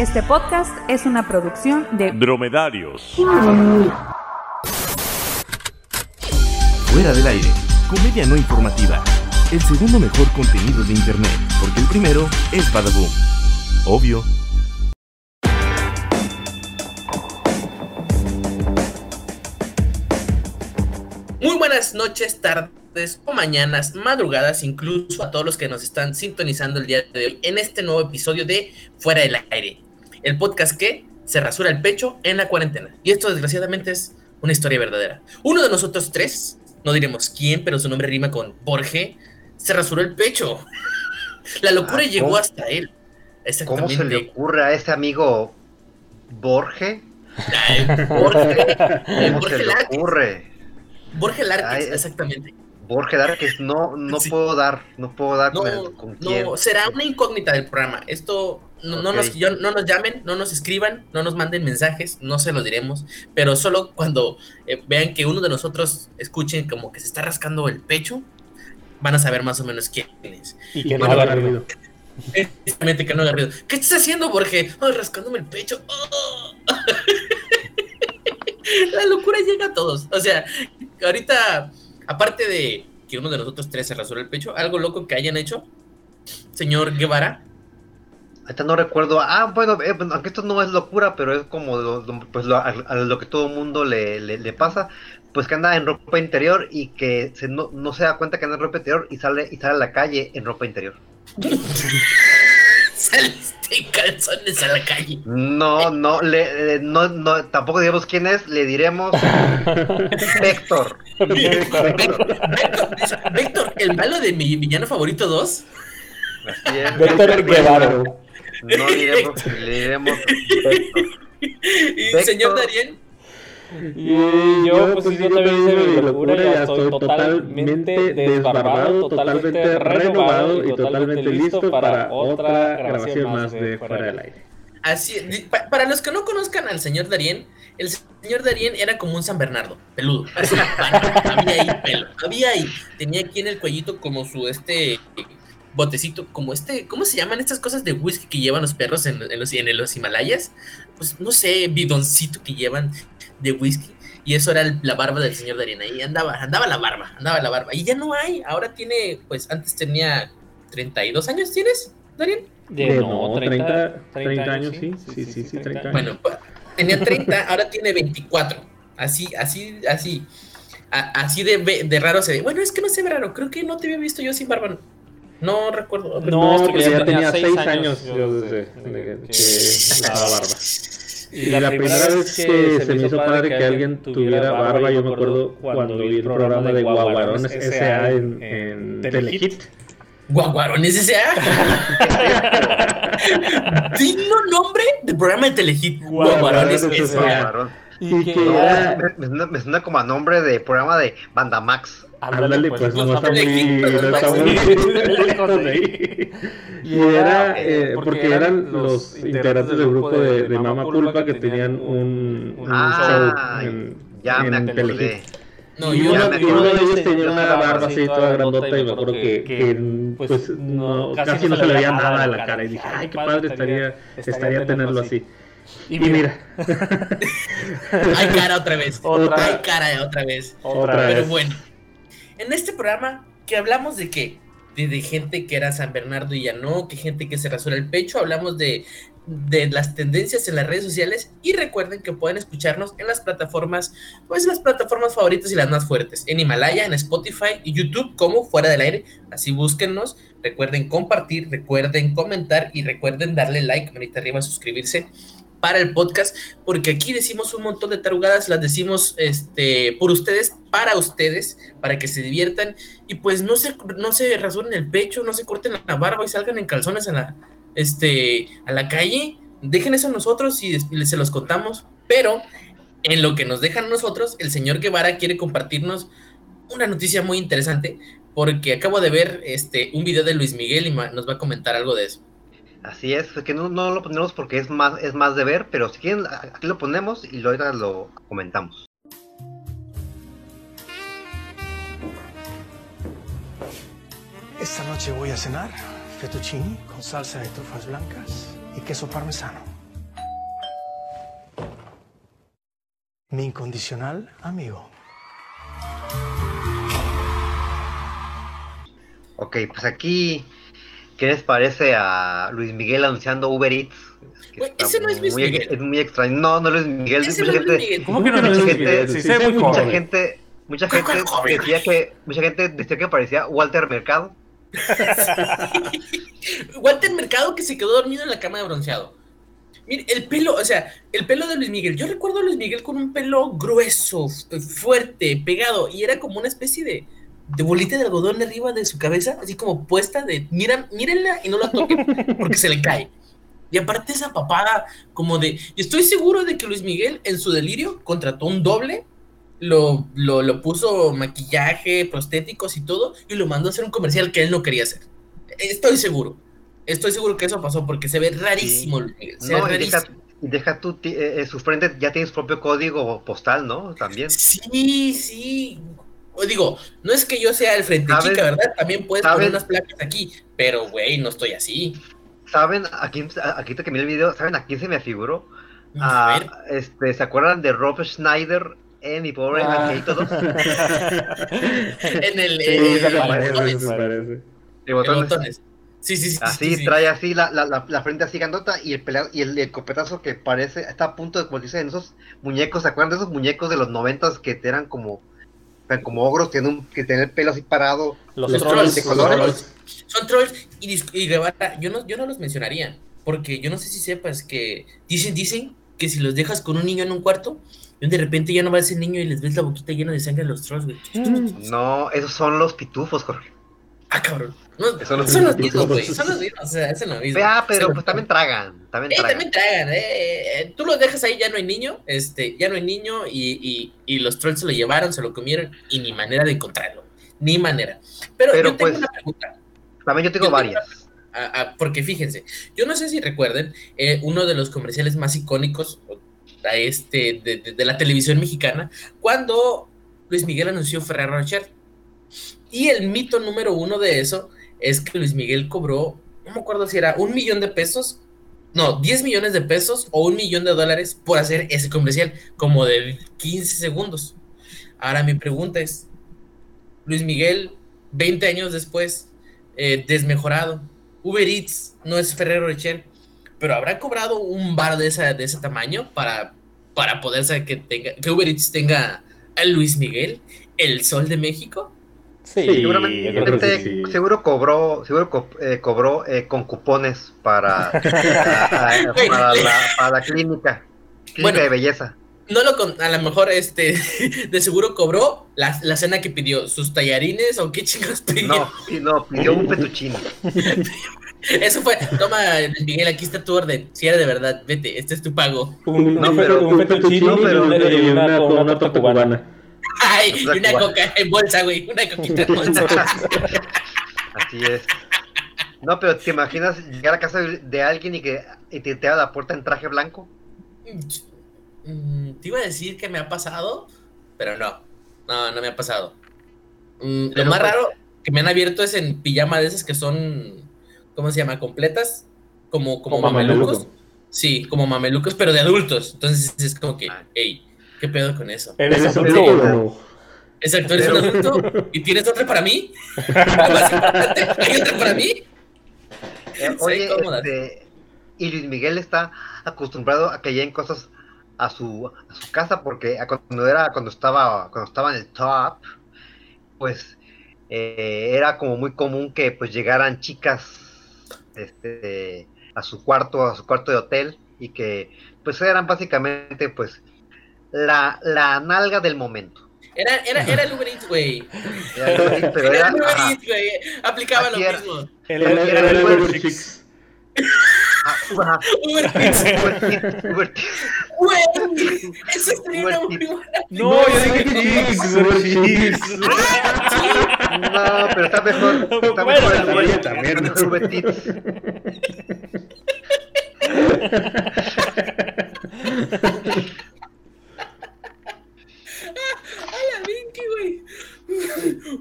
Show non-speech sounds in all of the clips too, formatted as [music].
Este podcast es una producción de Dromedarios. Fuera del aire. Comedia no informativa. El segundo mejor contenido de internet. Porque el primero es Badaboom. Obvio. Muy buenas noches, tardes o mañanas, madrugadas, incluso a todos los que nos están sintonizando el día de hoy en este nuevo episodio de Fuera del Aire, el podcast que se rasura el pecho en la cuarentena. Y esto desgraciadamente es una historia verdadera. Uno de nosotros tres, no diremos quién, pero su nombre rima con Borge, se rasuró el pecho. [laughs] La locura Ah, llegó hasta él. ¿Cómo se le ocurre a ese amigo Borge? Borge, ¿Cómo Borge se le ocurre? Borge Ay, exactamente. Borge Darques, no, no Sí. puedo dar, no puedo dar con, No, con quién. no, será una incógnita del programa. Esto no, no nos, yo- no nos llamen, no nos escriban, no nos manden mensajes, no se los diremos, pero solo cuando eh, vean que uno de nosotros escuchen como que se está rascando el pecho, van a saber más o menos quién es. Y que no Bueno, haga ruido. Exactamente, que no haga ruido. ¿Qué estás haciendo, Borge? Ay, rascándome el pecho. ¡Oh! [laughs] La locura llega a todos. O sea, ahorita, aparte de que uno de nosotros tres se rasuró el pecho, algo loco que hayan hecho, señor Guevara. Ahorita no recuerdo. Ah, bueno, eh, bueno, aunque esto no es locura, pero es como lo, lo- pues lo, a, a lo que todo mundo le, le, le pasa, pues que anda en ropa interior y que se, no, no se da cuenta que anda en ropa interior y sale y sale a la calle en ropa interior. [laughs] Saliste en calzones a la calle. No, no, le, eh, no, no, tampoco diremos quién es, le diremos [laughs] Vector. Vector, Vector, Vector, el malo de mi villano favorito 2. Así es. Víctor Guevara. No diremos, le diremos. [laughs] Y Vector. señor Darien, Y yo, pues sí, yo también hice mi locura, ya estoy totalmente desbarbado, totalmente renovado y totalmente listo para otra grabación más de Fuera del Aire. así, pa- para los que no conozcan al señor Darien, el señor Darien era como un San Bernardo, peludo. Así, [laughs] había ahí pelo, había ahí. Tenía aquí en el cuellito como su este botecito, como este, ¿cómo se llaman estas cosas de whisky que llevan los perros en, en los, en los Himalayas? Pues no sé, bidoncito que llevan de whisky. Y eso era el- la barba del señor Darien. Ahí andaba, andaba la barba, andaba la barba. Y ya no hay. Ahora tiene, pues antes tenía 32 años, ¿tienes, Darien? De, no, 30, 30 años, sí, sí, sí, sí, 30 años. Bueno, pa- tenía 30, ahora tiene 24. Así, así, así. A- así de, de raro se ve. Bueno, es que no se ve raro. Creo que no te había visto yo sin barba. No recuerdo. No, No, porque que ya tenía 6 años años yo desde- que que usaba barba. [laughs] Y la, primera vez que se me hizo padre que alguien tuviera barba, yo me acuerdo cuando vi el programa de Guaguarones S.A. en, en Telehit. Guaguarones S.A. [laughs] Digno nombre de programa de Telehit. Guaguarones S.A. Y que No, era... me, me suena, me suena como a nombre de programa de Banda Max. Ándale, pues no está muy... Telehit, No está muy lejos de ahí. [laughs] Y era eh, porque eran los integrantes del grupo de, de Mama Culpa que tenían un, un Ah, show en, Ya me en. Telehit. No, y uno, me y uno de ellos tenía una barba así toda grandota y me acuerdo que, que, pues no, casi no se le veía nada de la cara y dije, ay, qué padre estaría, estaría tenerlo así. Y mira, Hay [laughs] cara otra vez. Otra. Hay cara otra vez. otra Pero vez. bueno, en este programa que hablamos de qué? De, gente que era San Bernardo y ya no, que gente que se rasura el pecho, hablamos de, de las tendencias en las redes sociales y recuerden que pueden escucharnos en las plataformas, pues las plataformas favoritas y las más fuertes, en Himalaya, en Spotify y YouTube como Fuera del Aire, así búsquennos, recuerden compartir, recuerden comentar y recuerden darle like, manita arriba, suscribirse para el podcast, porque aquí decimos un montón de tarugadas, las decimos este, por ustedes, para ustedes, para que se diviertan y pues no se, no se rasuren el pecho, no se corten la barba y salgan en calzones a la, este, a la calle. Dejen eso a nosotros y, se los contamos, pero en lo que nos dejan nosotros, el señor Guevara quiere compartirnos una noticia muy interesante, porque acabo de ver este, un video de Luis Miguel y nos va a comentar algo de eso. Así es, que no, no lo ponemos porque es más, es más de ver, pero si quieren, aquí lo ponemos y luego lo comentamos. Esta noche voy a cenar fettuccini con salsa de trufas blancas y queso parmesano. Mi incondicional amigo. Ok, pues aquí ¿qué les parece a Luis Miguel anunciando Uber Eats? Ese no es Luis muy, Miguel. Es muy extraño. No, no es Luis Miguel. Ese mucha no es Luis gente, Miguel. ¿Cómo que no es Luis Miguel? Sí, muy mucha joven. gente, mucha gente decía que, mucha gente decía que parecía Walter Mercado. [laughs] Walter Mercado que se quedó dormido en la cama de bronceado. Mire, el pelo, o sea, el pelo de Luis Miguel. Yo recuerdo a Luis Miguel con un pelo grueso, fuerte, pegado, y era como una especie de, de bolita de algodón arriba de su cabeza, así como puesta de, mira, mírenla y no la toquen, porque se le cae. Y aparte esa papada, como de, estoy seguro de que Luis Miguel en su delirio contrató un doble, lo, lo, lo puso maquillaje, prostéticos y todo, y lo mandó a hacer un comercial que él no quería hacer. Estoy seguro. Estoy seguro que eso pasó porque se ve rarísimo, Luis Miguel. Se No, ve deja, ti- eh, eh, su frente ya tiene su propio código postal, ¿no? También. Sí, sí. O digo, no es que yo sea el frente ¿Sabes? chica, ¿verdad? También puedes poner unas placas aquí, pero güey, no estoy así. ¿Saben? Aquí, aquí te que miré el video, ¿saben a quién se me figuró? A A, ver. este, ¿Se acuerdan de Rob Schneider en Mi Pobre Ah. Angelito 2? [laughs] En el. Sí, en se el- parece, botones, se parece. De en botones. botones. Sí, sí, sí. Así, sí, sí. trae así la, la, la, la frente así grandota y el pelea- y el, el copetazo que parece, está a punto de convertirse en esos muñecos, ¿se acuerdan de esos muñecos de los noventas que eran como, eran como ogros, tienen, un- que tienen el pelo así parado? Los, Los trolls, de los trolls. Son trolls y, y Guevara, yo no, yo no los mencionaría, porque yo no sé si sepas que dicen, dicen que si los dejas con un niño en un cuarto, de repente ya no va ese niño y les ves la boquita llena de sangre a los trolls, güey. No, esos son los pitufos, Jorge. Ah, cabrón. No, Son los son los mismos, güey. Son los mismos, o sea, es lo mismo. Ah, pero pues también tragan, también Eh, tragan. también tragan, eh, eh, tú los dejas ahí, ya no hay niño, este, ya no hay niño y, y, y los trolls se lo llevaron, se lo comieron y ni manera de encontrarlo, ni manera. Pero, Pero, yo tengo pues, una pregunta, También yo tengo yo tengo varias. a- a- porque fíjense, yo no sé si recuerden eh, uno de los comerciales más icónicos a este, de, de- de la televisión mexicana, cuando Luis Miguel anunció Ferrero Rocher. Y el mito número uno de eso es que Luis Miguel cobró, no me acuerdo si era un millón de pesos, no, 10 millones de pesos o un millón de dólares por hacer ese comercial, como de 15 segundos. Ahora mi pregunta es, Luis Miguel, 20 años después, eh, desmejorado, Uber Eats no es Ferrero Rocher, pero habrá cobrado un bar de, esa, de ese tamaño para, para poder saber que, tenga, que Uber Eats tenga a Luis Miguel, el sol de México. Sí, Seguramente, yo creo que sí. seguro cobró, seguro co- eh, cobró eh, con cupones para, [laughs] a- a- para, la, para la clínica, clínica Bueno. de belleza. No lo con, a lo mejor este [laughs] de seguro cobró la, la cena que pidió, sus tallarines o qué chingados pidió. No, pidió un petuchino. [laughs] Eso fue, toma Miguel, aquí está tu orden. Si era de verdad, vete, este es tu pago. Un, No, un pero- un fettuccine no, pero- una, una, una torta cubana. Ay, y una coca en bolsa, güey, una coquita en bolsa. Así es. No, pero ¿te imaginas llegar a casa de- alguien y que y te, te abra la puerta en traje blanco? Mm, Te iba a decir que me ha pasado, pero no. No, no me ha pasado. Mm, Lo más pues- raro que me han abierto es en pijama de esas que son, ¿cómo se llama? Completas, como, como Como mamelucos. mameluco. Sí, como mamelucos, pero de adultos. Entonces es como que, Ah. hey, ¿qué pedo con eso? ¿Eres adulto? Exacto, eres un adulto y tienes otra para mí. [laughs] ¿Hay otra para mí? Eh, Sí, [laughs] oye, este, y Luis Miguel está acostumbrado a que lleguen cosas a su, a su casa porque cuando era cuando estaba cuando estaba en el top, pues eh, era como muy común que pues llegaran chicas este, a su cuarto, a su cuarto de hotel y que pues eran básicamente pues la, la nalga del momento. Era, era, era el Uber Eats, güey. Era- el Uber Eats, güey. Aplicaba Aquí lo mismo. El, Era- el, el el Uber ah, [laughs] Uber Eats, Uber Eats, Uber Eats. güey. Eso sería una Uber muy Eats. buena. No, yo dije Chicks, Uber Chicks. No, pero está mejor. Está Bueno, mejor el también, Uber- también. el Uber Eats. [laughs] Ay, la Vinky, güey.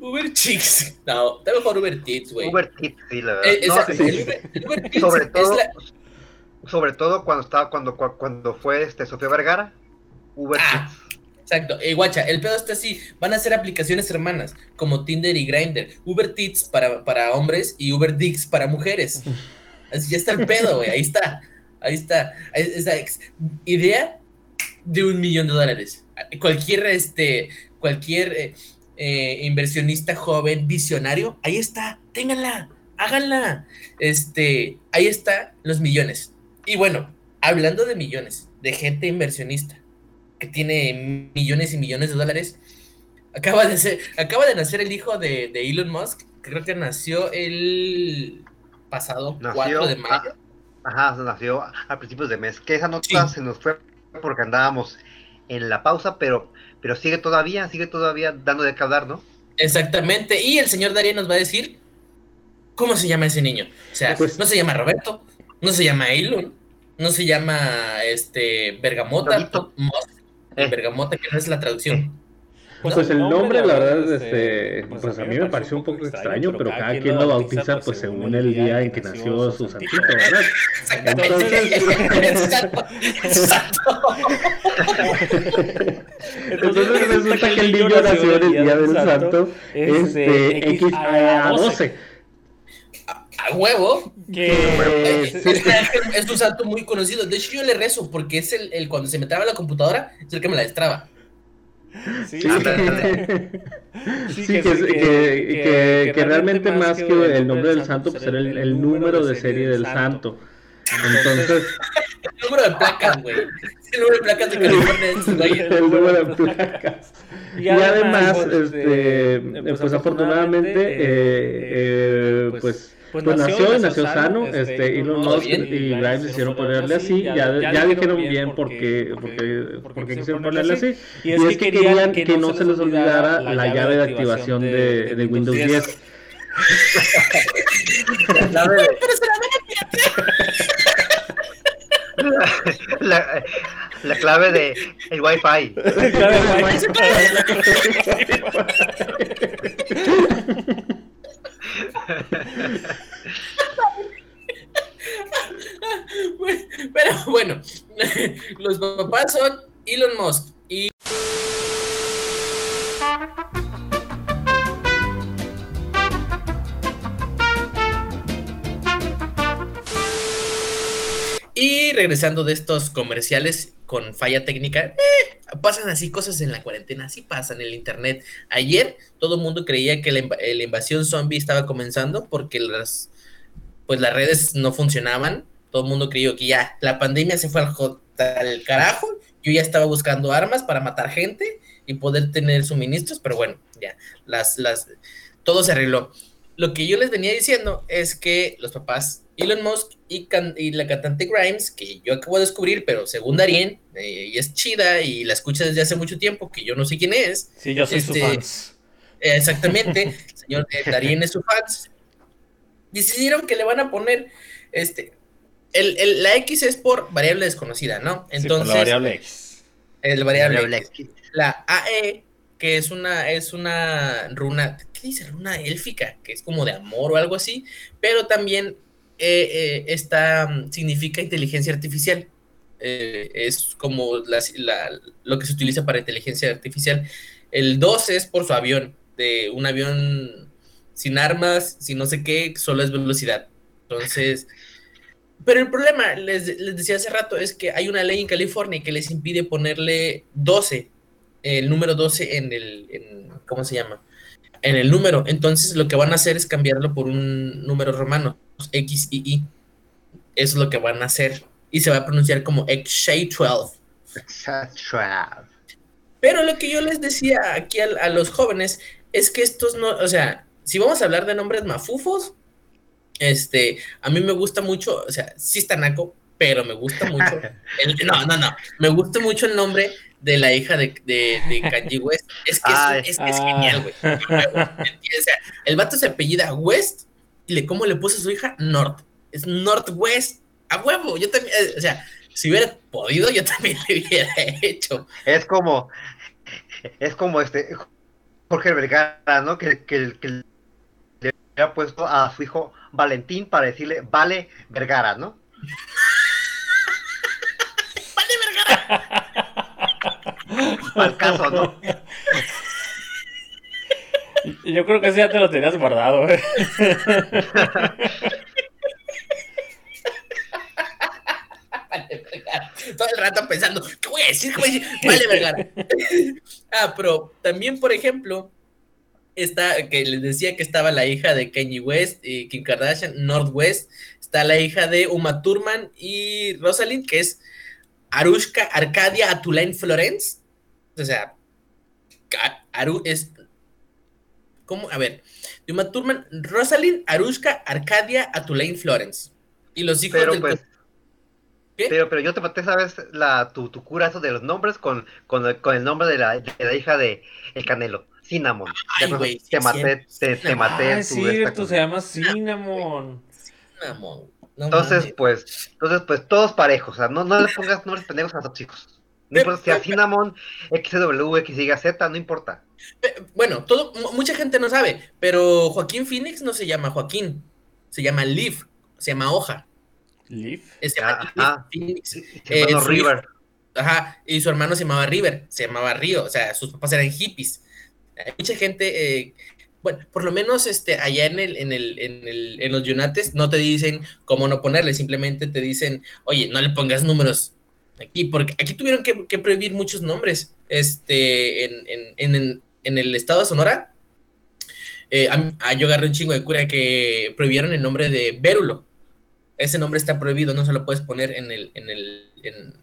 Uber Chicks. No, está mejor Uber Eats, güey. Uber Eats, sí, la verdad. Eh, No, esa- sí, el Uber- el Uber Eats sobre todo, la- sobre todo cuando estaba, cuando, cu- cuando fue este Sofía Vergara, Uber Ah. Exacto. Eh, guacha, el pedo está así. Van a ser aplicaciones hermanas, como Tinder y Grindr. Uber Tits para, para hombres y Uber Dicks para mujeres. Así ya está el pedo, güey. Ahí está. Ahí está. Esa idea de un millón de dólares. Cualquier, este, cualquier eh, eh, inversionista joven, visionario, ahí está. Ténganla. Háganla. Este, ahí está los millones. Y bueno, hablando de millones, de gente inversionista que tiene millones y millones de dólares. Acaba de, ser, acaba de nacer el hijo de, Elon Musk. Creo que nació el pasado 4 de mayo. ajá, nació a principios de mes. Que esa nota se nos fue porque andábamos en la pausa, pero, pero sigue todavía, sigue todavía dando de qué hablar, ¿no? Exactamente. Y el señor Darío nos va a decir cómo se llama ese niño. O sea, pues no se llama Roberto, no se llama Elon, no se llama este Bergamota, eh. Bergamota, que no es la traducción. Pues, el nombre, la verdad, este, pues, pues a mí me pareció un poco extraño, pero cada quien lo bautiza pues, pues según el día en que nació su santito, ¿verdad? Exacto. Entonces [laughs] resulta que el niño nació en el día del santo, este, X a 12 a huevo. Que es, es, un santo muy conocido. De hecho, yo le rezo porque es el, el cuando se me traba la computadora, es el que me la destraba. Sí, que, que, que, realmente más que el nombre del santo, pues era el, el número de serie del santo. Entonces. [laughs] El número de placas, güey. El número de placas de [laughs] California. El número de placas. [laughs] Y además, este, pues, pues afortunadamente, eh, eh, pues pues, pues, nació, y nació sano, este, este Elon Musk y Grimes decidieron ponerle así, ya, ya, dijeron bien por qué, porque, porque, quisieron ponerle así, y es, que, querían que no se les olvidara la llave de activación de, de Windows 10. la, la, clave de el wifi. La clave [laughs] wifi. [laughs] [laughs] Pero bueno, los papás son Elon Musk y... Y regresando de estos comerciales con falla técnica, eh, pasan así cosas en la cuarentena, así pasan en el internet. Ayer todo el mundo creía que la, invasión zombie estaba comenzando porque las, pues las redes no funcionaban. Todo el mundo creyó que ya la pandemia se fue al, carajo. Yo ya estaba buscando armas para matar gente y poder tener suministros, pero bueno, ya, las, las, todo se arregló. Lo que yo les venía diciendo es que los papás Elon Musk y, la cantante Grimes, que yo acabo de descubrir, pero según Darien, eh, y es chida y la escucha desde hace mucho tiempo, que yo no sé quién es. Sí, yo soy su este, fan. exactamente, [laughs] señor eh, Darien es su fan. Decidieron que le van a poner, este, el, la X es por variable desconocida, ¿no? Entonces, la variable X. El variable, X. La AE, que es una, es una runa, ¿qué dice? Runa élfica, que es como de amor o algo así, pero también eh, eh, esta mm, significa inteligencia artificial. Eh, es como lo que se utiliza para inteligencia artificial. El 2 es por su avión, de un avión sin armas, sin no sé qué, solo es velocidad. Entonces, pero el problema, les, decía hace rato, es que hay una ley en California que les impide ponerle 12, el número 12 en el, ¿cómo se llama? En el número. Entonces, lo que van a hacer es cambiarlo por un número romano. X y Y. es lo que van a hacer. Y se va a pronunciar como XShay12. Pero lo que yo les decía aquí a, los jóvenes es que estos no, o sea, si vamos a hablar de nombres mafufos, este, a mí me gusta mucho, o sea, sí está naco, pero me gusta mucho. [laughs] no, no, no. Me gusta mucho el nombre de la hija de, de, [laughs] Kanye West. Es que es, es, genial, güey. [laughs] O sea, el vato se apellida West y cómo le puse a su hija North. Es Northwest. A huevo. Yo también, eh, o sea, si hubiera podido, yo también [laughs] le hubiera hecho. Es como, es como este Jorge Vergara, ¿no? Que, que, que le había puesto a su hijo Valentín para decirle Vale Vergara, ¿no? vale Vergara. [laughs] Al caso, ¿no? Yo creo que ese ya te lo tenías guardado, ¿eh? Vale, [laughs] Vergara. Todo el rato pensando, ¿qué voy a decir? ¿Qué voy a decir? Vale, Vergara. ah, pero también, por ejemplo, está, que les decía que estaba la hija de Kanye West y Kim Kardashian, Northwest, está la hija de Uma Thurman y Rosalind, que es Arushka Arcadia Atulain Florence. O sea, Aru es. ¿Cómo? A ver. Uma Thurman, Rosalind Arushka Arcadia Atulain Florence. Y los hijos Pero del- pues, pero, pero yo te maté, ¿sabes? La, tu, tu cura eso de los nombres con, con, el, con el nombre de la, de la hija de El Canelo, Cinnamon. Ay, te maté, te, te maté Ah, tu es cierto, se llama Cinnamon. Mamón. No Entonces, mames. pues, entonces, pues, todos parejos, o sea, no, no le pongas nombres pendejos a tus hijos. No importa si sea Cinnamon, XW, XYZ, no importa. Bueno, todo, mu- mucha gente no sabe, pero Joaquín Phoenix no se llama Joaquín, se llama Leaf, se llama Hoja. Leaf. Se llama. Leaf Phoenix. Sí, Eh, hijo- River. Ajá, y su hermano se llamaba River, se llamaba Río, o sea, sus papás eran hippies. Hay mucha gente, eh, bueno, por lo menos este, allá en, el, en, el, en, el, en los Yunates no te dicen cómo no ponerle, simplemente te dicen, oye, no le pongas números aquí, porque aquí tuvieron que, prohibir muchos nombres. Este, en, en, en, en- el estado de Sonora, eh, a- a- yo agarré un chingo de cura que prohibieron el nombre de Vérulo. Ese nombre está prohibido, no se lo puedes poner en el, en el, en-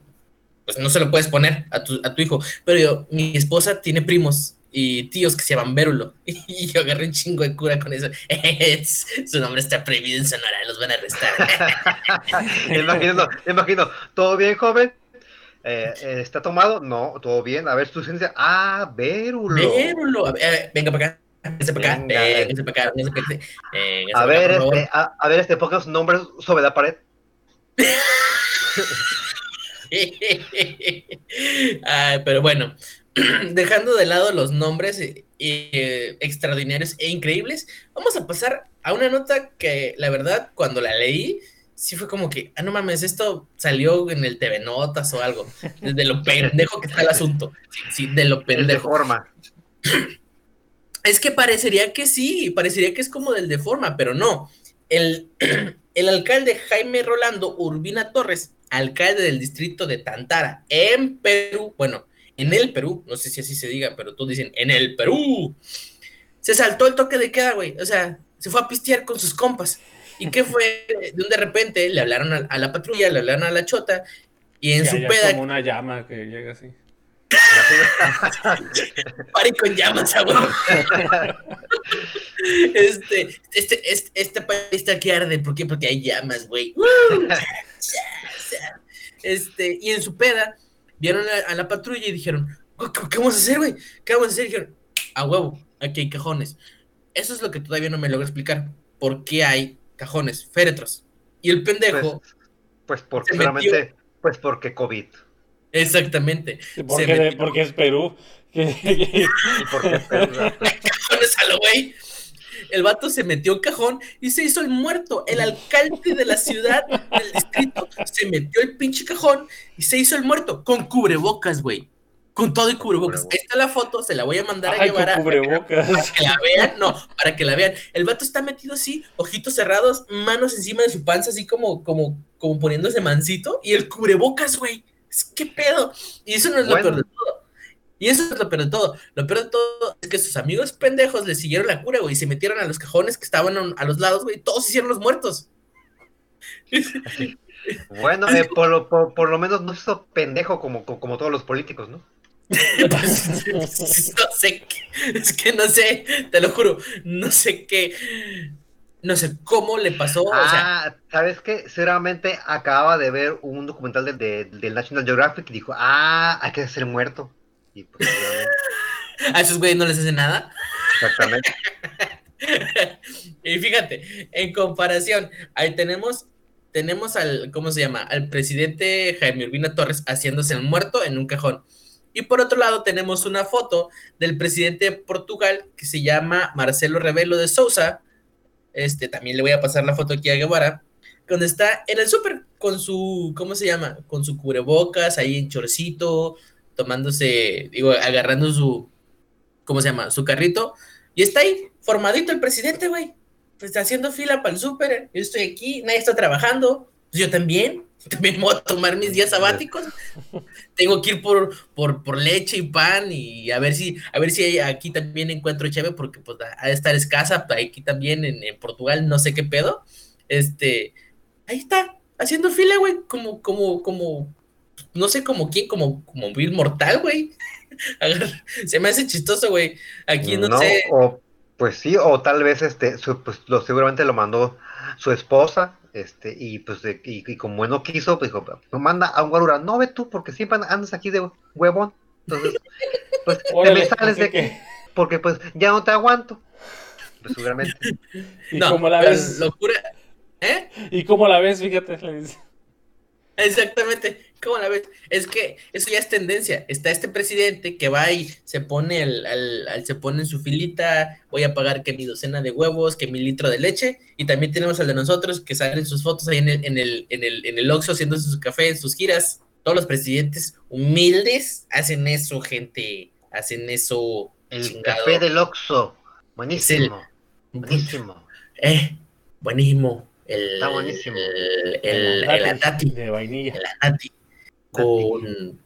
pues no se lo puedes poner a tu, a tu hijo. Pero yo, mi esposa tiene primos y tíos que se llaman Vérulo. [laughs] Y yo agarré un chingo de cura con eso. [laughs] Su nombre está prohibido en Sonora, los van a arrestar. [laughs] Imagino, imagino, ¿todo bien, joven? Eh, eh, ¿Está tomado? No, todo bien. A ver, su licencia. Ah, Vérulo. Vérulo. Eh, venga para acá. Venga. Véngase para acá. Véngase para acá. véngase A para ver, este, a, a ver, este, sus nombres sobre la pared. Ay, [laughs] pero bueno, [clears throat] dejando de lado los nombres eh, eh, extraordinarios e increíbles, vamos a pasar a una nota que la verdad cuando la leí sí fue como que, ah, no mames, esto salió en el TV Notas o algo, de lo pendejo que está el asunto, sí, de lo El de pendejo. forma. [clears throat] Es que parecería que sí, parecería que es como del de forma, pero no. El, [clears throat] el alcalde Jaime Rolando Urbina Torres, alcalde del distrito de Tantara, en Perú, bueno, en el Perú, no sé si así se diga, pero todos dicen en el Perú, se saltó el toque de queda, güey, o sea, se fue a pistear con sus compas. ¿Y qué fue? De un de repente le hablaron a, a la patrulla, le hablaron a la chota, y en su peda, como una llama que llega así. [laughs] pari con llamas, güey. [laughs] Este, este, este, este país está que arde, ¿por qué? Porque hay llamas, güey. Este, y en su peda, vieron a, a la patrulla y dijeron, "¿Qué- ¿qué, qué vamos a hacer, güey? ¿Qué vamos a hacer? Y dijeron, a huevo, aquí hay cajones. Eso es lo que todavía no me logro explicar. ¿Por qué hay cajones, féretros? Y el pendejo, Pues porque metió. solamente, pues porque COVID. exactamente, Porque, metió porque es Perú. [laughs] Y porque cajones a lo güey. El vato se metió un cajón y se hizo el muerto. El alcalde de la ciudad, del distrito, se metió el pinche cajón y se hizo el muerto. Con cubrebocas, güey. Con todo y cubrebocas. Ahí está la foto, se la voy a mandar a Ay, con llevar a, cubrebocas. para que la vean. No, para que la vean. El vato está metido así, ojitos cerrados, manos encima de su panza, así como, como, como poniéndose mansito. Y el cubrebocas, güey. ¿Qué pedo? Y eso no es lo peor de todo. Y eso es lo peor de todo. Lo peor de todo es que sus amigos pendejos le siguieron la cura, güey, y se metieron a los cajones que estaban a- a los lados, güey. y Todos se hicieron los muertos. Bueno, eh, por, lo, por, por lo menos no hizo pendejo como, como todos los políticos, ¿no? No sé qué, es que no sé, te lo juro, no sé qué, no sé cómo le pasó, o sea, Ah, ¿sabes qué? Seguramente acababa de ver un documental del de, del National Geographic y dijo, ah, hay que hacer muerto. Y pues, a esos güeyes no les hace nada. exactamente. [laughs] y fíjate, en comparación, ahí tenemos, tenemos al, ¿cómo se llama? Al presidente Jaime Urbina Torres haciéndose el muerto en un cajón. Y por otro lado tenemos una foto del presidente de Portugal que se llama Marcelo Rebelo de Sousa. Este, también le voy a pasar la foto aquí a Guevara, donde está en el súper con su, ¿cómo se llama? Con su cubrebocas, ahí en chorcito, tomándose, digo, agarrando su, ¿cómo se llama? Su carrito, y está ahí, formadito el presidente, güey, pues haciendo fila para el súper, yo estoy aquí, nadie está trabajando, pues yo también, también voy a tomar mis días sabáticos, tengo que ir por, por, por, leche y pan y a ver si, a ver si aquí también encuentro cheve, porque pues ha de estar escasa, aquí también en, en Portugal, no sé qué pedo, este, ahí está, haciendo fila, güey, como, como, como, no sé como quién, como, como Bill Mortal, güey. [laughs] Se me hace chistoso, güey. Aquí no, sé. O, pues sí, o tal vez este, pues lo, seguramente lo mandó su esposa, este, y pues y, como no quiso, pues dijo, no manda a un guarura, no ve tú, porque siempre andas aquí de huevón. Entonces, pues te me sales de que, porque pues ya no te aguanto. Pues seguramente. [laughs] no, como la ves? locura. ¿Eh? ¿Y cómo la ves? Fíjate, le dice. Exactamente, ¿cómo la ves? Es que eso ya es tendencia. Está este presidente que va y se pone al, se pone en su filita, voy a pagar que mi docena de huevos, que mi litro de leche, y también tenemos al de nosotros que salen sus fotos ahí en el, en el, en el, en el Oxxo haciéndose su café, en sus giras. Todos los presidentes humildes hacen eso, gente. Hacen eso. El café del Oxxo. Buenísimo. buenísimo. Eh, buenísimo. El, Está buenísimo. El, el, de vainilla. El atati. Con,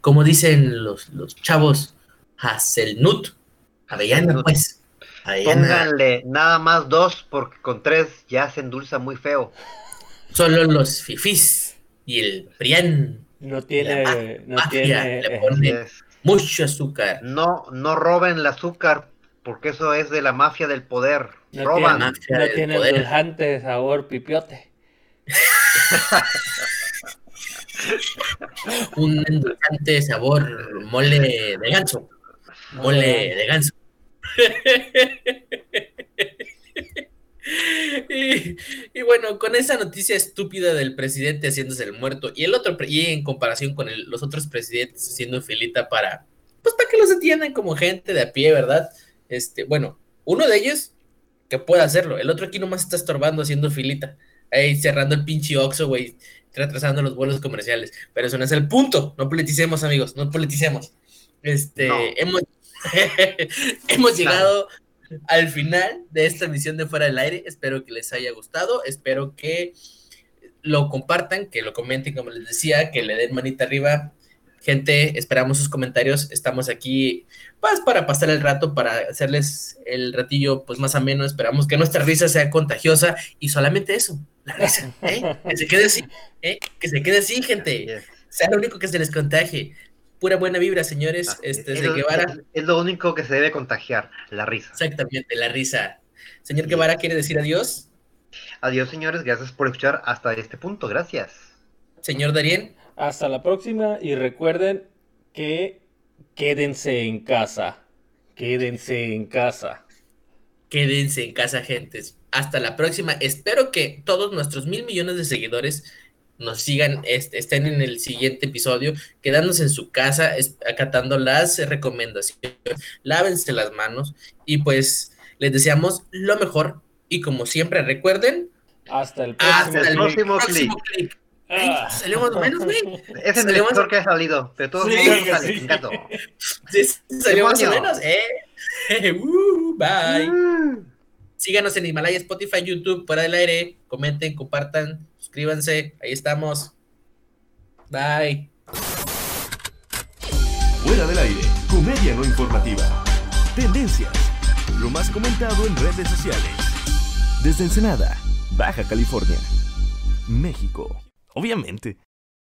como dicen los, los chavos, Hazelnut. Avellana, pues. Pónganle nada más dos, porque con tres ya se endulza muy feo. Solo los fifís y el Prián. No tiene, no tiene le pone mucho azúcar. No, no roben el azúcar, porque eso es de la mafia del poder. No Roban. Tiene, no tiene dulzante sabor pipiote. [laughs] [laughs] Un endulzante sabor mole de ganso. Mole de ganso. [laughs] y, bueno, con esa noticia estúpida del presidente haciéndose el muerto y el otro, y en comparación con los otros presidentes haciendo filita para, pues para que los atiendan como gente de a pie, ¿verdad? Este, bueno, uno de ellos que puede hacerlo, el otro aquí nomás está estorbando haciendo filita, ahí cerrando el pinche Oxxo, güey, retrasando los vuelos comerciales, pero eso no es el punto, no politicemos, amigos, no politicemos. Este, hemos, [laughs] hemos llegado al final de esta emisión de Fuera del Aire, espero que les haya gustado, espero que lo compartan, que lo comenten, como les decía, que le den manita arriba, Gente, esperamos sus comentarios. Estamos aquí pues, para pasar el rato, para hacerles el ratillo pues más ameno. Esperamos que nuestra risa sea contagiosa y solamente eso, la risa. [laughs] ¿eh? Que se quede así, ¿eh? que se quede así, gente. Sea lo único que se les contagie. Pura buena vibra, señores. este, es, Guevara. es lo único que se debe contagiar, la risa. Exactamente, la risa. Señor Guevara, ¿quiere decir adiós? Adiós, señores. Gracias por escuchar hasta este punto. Gracias. Señor Darien. Hasta la próxima y recuerden que quédense en casa. Quédense en casa. Quédense en casa, gentes. Hasta la próxima. Espero que todos nuestros mil millones de seguidores nos sigan, estén en el siguiente episodio, quedándose en su casa, acatando las recomendaciones, lávense las manos y pues les deseamos lo mejor y como siempre recuerden, hasta el próximo, próximo, clic. Ah. Salimos menos, güey. Es el mejor que ha salido. De todos modos, sí. salió más o menos, eh. [laughs] Uh, bye. Uh. Síganos en Himalaya, Spotify, YouTube, fuera del aire. Comenten, compartan, suscríbanse. Ahí estamos. Bye. Fuera del aire, comedia no informativa. Tendencias. Lo más comentado en redes sociales. Desde Ensenada, Baja California, México. Obviamente.